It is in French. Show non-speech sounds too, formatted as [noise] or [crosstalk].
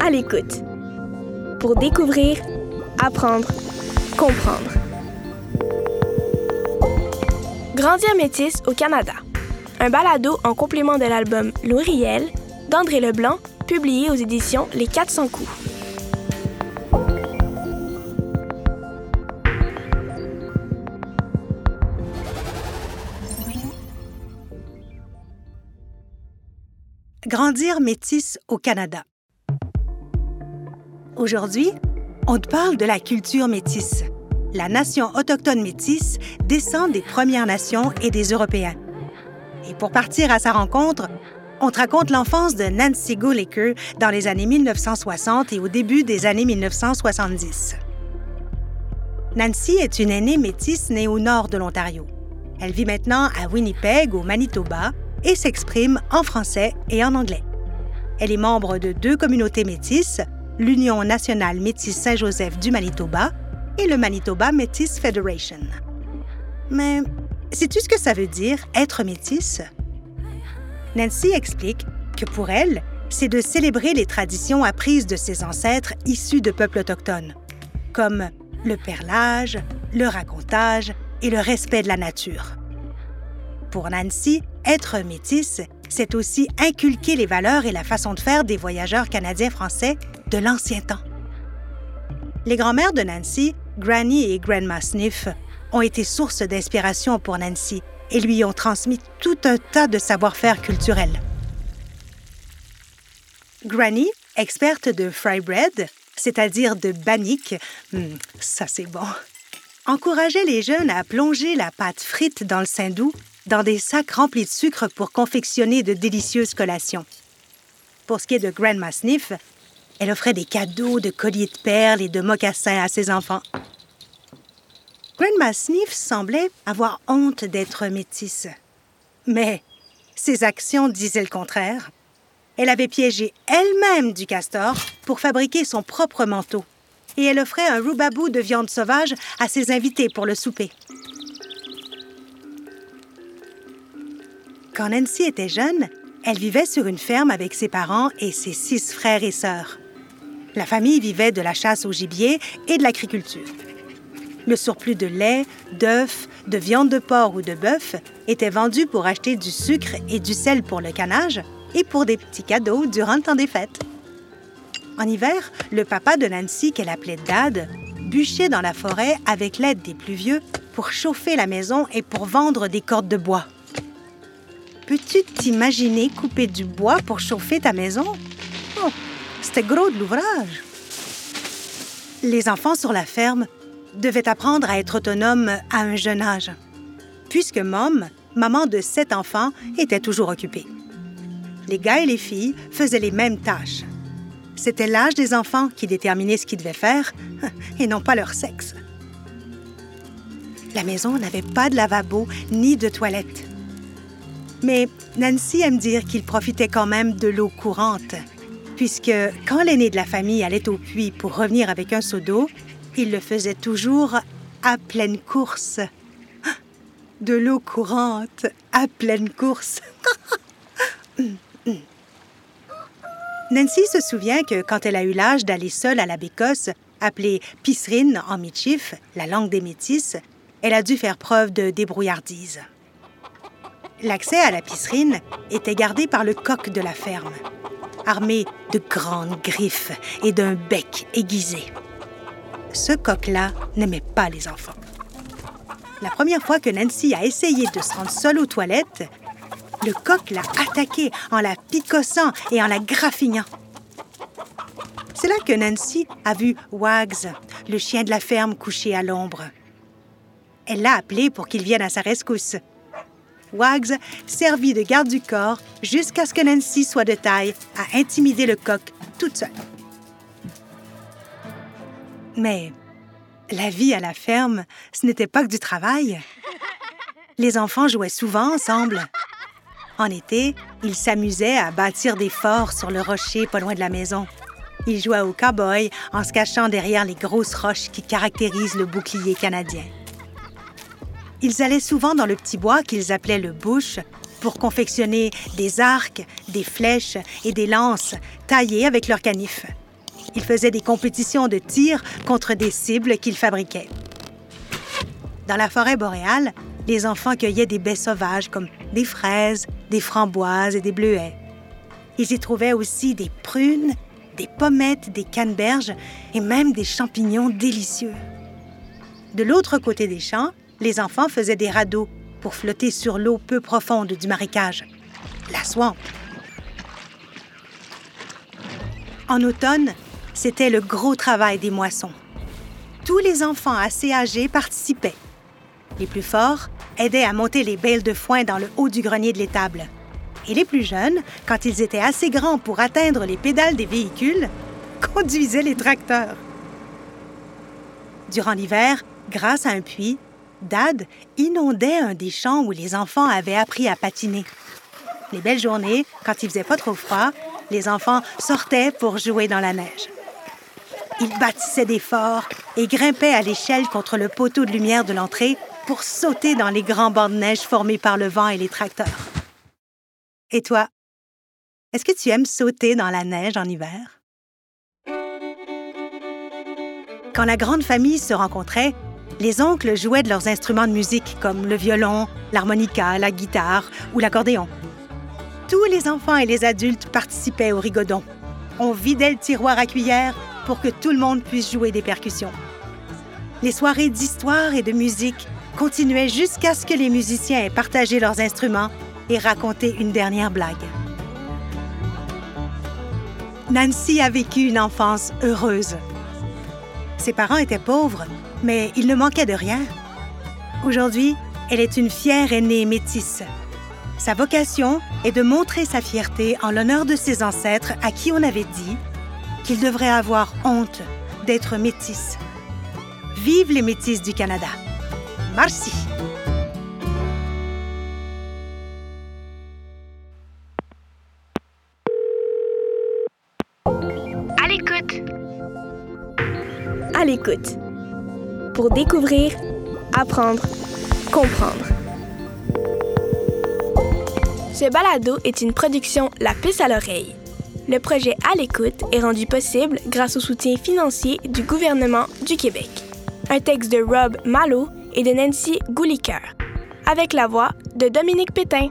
À l'écoute. Pour découvrir, apprendre, comprendre. Grandir métis au Canada. Un balado en complément de l'album L'Ouriel d'André Leblanc, publié aux éditions Les 400 coups. Grandir métis au Canada. Aujourd'hui, on te parle de la culture métisse. La nation autochtone métisse descend des Premières Nations et des Européens. Et pour partir à sa rencontre, on te raconte l'enfance de Nancy Goolaker dans les années 1960 et au début des années 1970. Nancy est une aînée métisse née au nord de l'Ontario. Elle vit maintenant à Winnipeg, au Manitoba, et s'exprime en français et en anglais. Elle est membre de deux communautés métisses, l'Union nationale métisse Saint-Joseph du Manitoba et le Manitoba Métis Federation. Mais sais-tu ce que ça veut dire être métisse? Nancy explique que pour elle, c'est de célébrer les traditions apprises de ses ancêtres issus de peuples autochtones, comme le perlage, le racontage et le respect de la nature. Pour Nancy, être métisse, c'est aussi inculquer les valeurs et la façon de faire des voyageurs canadiens-français de l'ancien temps. Les grands-mères de Nancy, Granny et Grandma Sniff, ont été source d'inspiration pour Nancy et lui ont transmis tout un tas de savoir-faire culturels. Granny, experte de fry bread, c'est-à-dire de bannique, hmm, ça c'est bon, encourageait les jeunes à plonger la pâte frite dans le saindoux dans des sacs remplis de sucre pour confectionner de délicieuses collations. Pour ce qui est de Grandma Sniff, elle offrait des cadeaux de colliers de perles et de mocassins à ses enfants. Grandma Sniff semblait avoir honte d'être métisse. Mais ses actions disaient le contraire. Elle avait piégé elle-même du castor pour fabriquer son propre manteau. Et elle offrait un roubabou de viande sauvage à ses invités pour le souper. Quand Nancy était jeune, elle vivait sur une ferme avec ses parents et ses six frères et sœurs. La famille vivait de la chasse au gibier et de l'agriculture. Le surplus de lait, d'œufs, de viande de porc ou de bœuf était vendu pour acheter du sucre et du sel pour le canage et pour des petits cadeaux durant le temps des fêtes. En hiver, le papa de Nancy, qu'elle appelait Dad, bûchait dans la forêt avec l'aide des plus vieux pour chauffer la maison et pour vendre des cordes de bois. Peux-tu t'imaginer couper du bois pour chauffer ta maison? Oh, c'était gros de l'ouvrage. Les enfants sur la ferme devaient apprendre à être autonomes à un jeune âge, puisque Mom, maman de sept enfants, était toujours occupée. Les gars et les filles faisaient les mêmes tâches. C'était l'âge des enfants qui déterminait ce qu'ils devaient faire [laughs] et non pas leur sexe. La maison n'avait pas de lavabo ni de toilette. Mais Nancy aime dire qu'il profitait quand même de l'eau courante, puisque quand l'aîné de la famille allait au puits pour revenir avec un seau d'eau, il le faisait toujours à pleine course. [gasps] De l'eau courante à pleine course. [laughs] Nancy se souvient que quand elle a eu l'âge d'aller seule à la Bécosse, appelée pisserine en Michif, la langue des métis, elle a dû faire preuve de débrouillardise. L'accès à la piscine était gardé par le coq de la ferme, armé de grandes griffes et d'un bec aiguisé. Ce coq-là n'aimait pas les enfants. La première fois que Nancy a essayé de se rendre seule aux toilettes, le coq l'a attaquée en la picossant et en la graffignant. C'est là que Nancy a vu Wags, le chien de la ferme couché à l'ombre. Elle l'a appelé pour qu'il vienne à sa rescousse. Wags servit de garde du corps jusqu'à ce que Nancy soit de taille à intimider le coq toute seule. Mais la vie à la ferme, ce n'était pas que du travail. Les enfants jouaient souvent ensemble. En été, ils s'amusaient à bâtir des forts sur le rocher pas loin de la maison. Ils jouaient au cow-boy en se cachant derrière les grosses roches qui caractérisent le bouclier canadien. Ils allaient souvent dans le petit bois qu'ils appelaient le bush pour confectionner des arcs, des flèches et des lances taillées avec leurs canifs. Ils faisaient des compétitions de tir contre des cibles qu'ils fabriquaient. Dans la forêt boréale, les enfants cueillaient des baies sauvages comme des fraises, des framboises et des bleuets. Ils y trouvaient aussi des prunes, des pommettes, des canneberges et même des champignons délicieux. De l'autre côté des champs, les enfants faisaient des radeaux pour flotter sur l'eau peu profonde du marécage, la swamp. En automne, c'était le gros travail des moissons. Tous les enfants assez âgés participaient. Les plus forts aidaient à monter les bales de foin dans le haut du grenier de l'étable. Et les plus jeunes, quand ils étaient assez grands pour atteindre les pédales des véhicules, [laughs] conduisaient les tracteurs. Durant l'hiver, grâce à un puits, Dad inondait un des champs où les enfants avaient appris à patiner. Les belles journées, quand il faisait pas trop froid, les enfants sortaient pour jouer dans la neige. Ils bâtissaient des forts et grimpaient à l'échelle contre le poteau de lumière de l'entrée pour sauter dans les grands bancs de neige formés par le vent et les tracteurs. Et toi, est-ce que tu aimes sauter dans la neige en hiver? Quand la grande famille se rencontrait, les oncles jouaient de leurs instruments de musique comme le violon, l'harmonica, la guitare ou l'accordéon. Tous les enfants et les adultes participaient au rigodon. On vidait le tiroir à cuillère pour que tout le monde puisse jouer des percussions. Les soirées d'histoire et de musique continuaient jusqu'à ce que les musiciens aient partagé leurs instruments et raconté une dernière blague. Nancy a vécu une enfance heureuse. Ses parents étaient pauvres, mais il ne manquait de rien. Aujourd'hui, elle est une fière aînée métisse. Sa vocation est de montrer sa fierté en l'honneur de ses ancêtres à qui on avait dit qu'ils devraient avoir honte d'être métis. Vive les métis du Canada. Merci. L'écoute. Pour découvrir, apprendre, comprendre. Ce balado est une production La Puce à l'oreille. Le projet À l'écoute est rendu possible grâce au soutien financier du gouvernement du Québec. Un texte de Rob Malo et de Nancy Gouliker, avec la voix de Dominique Pétain.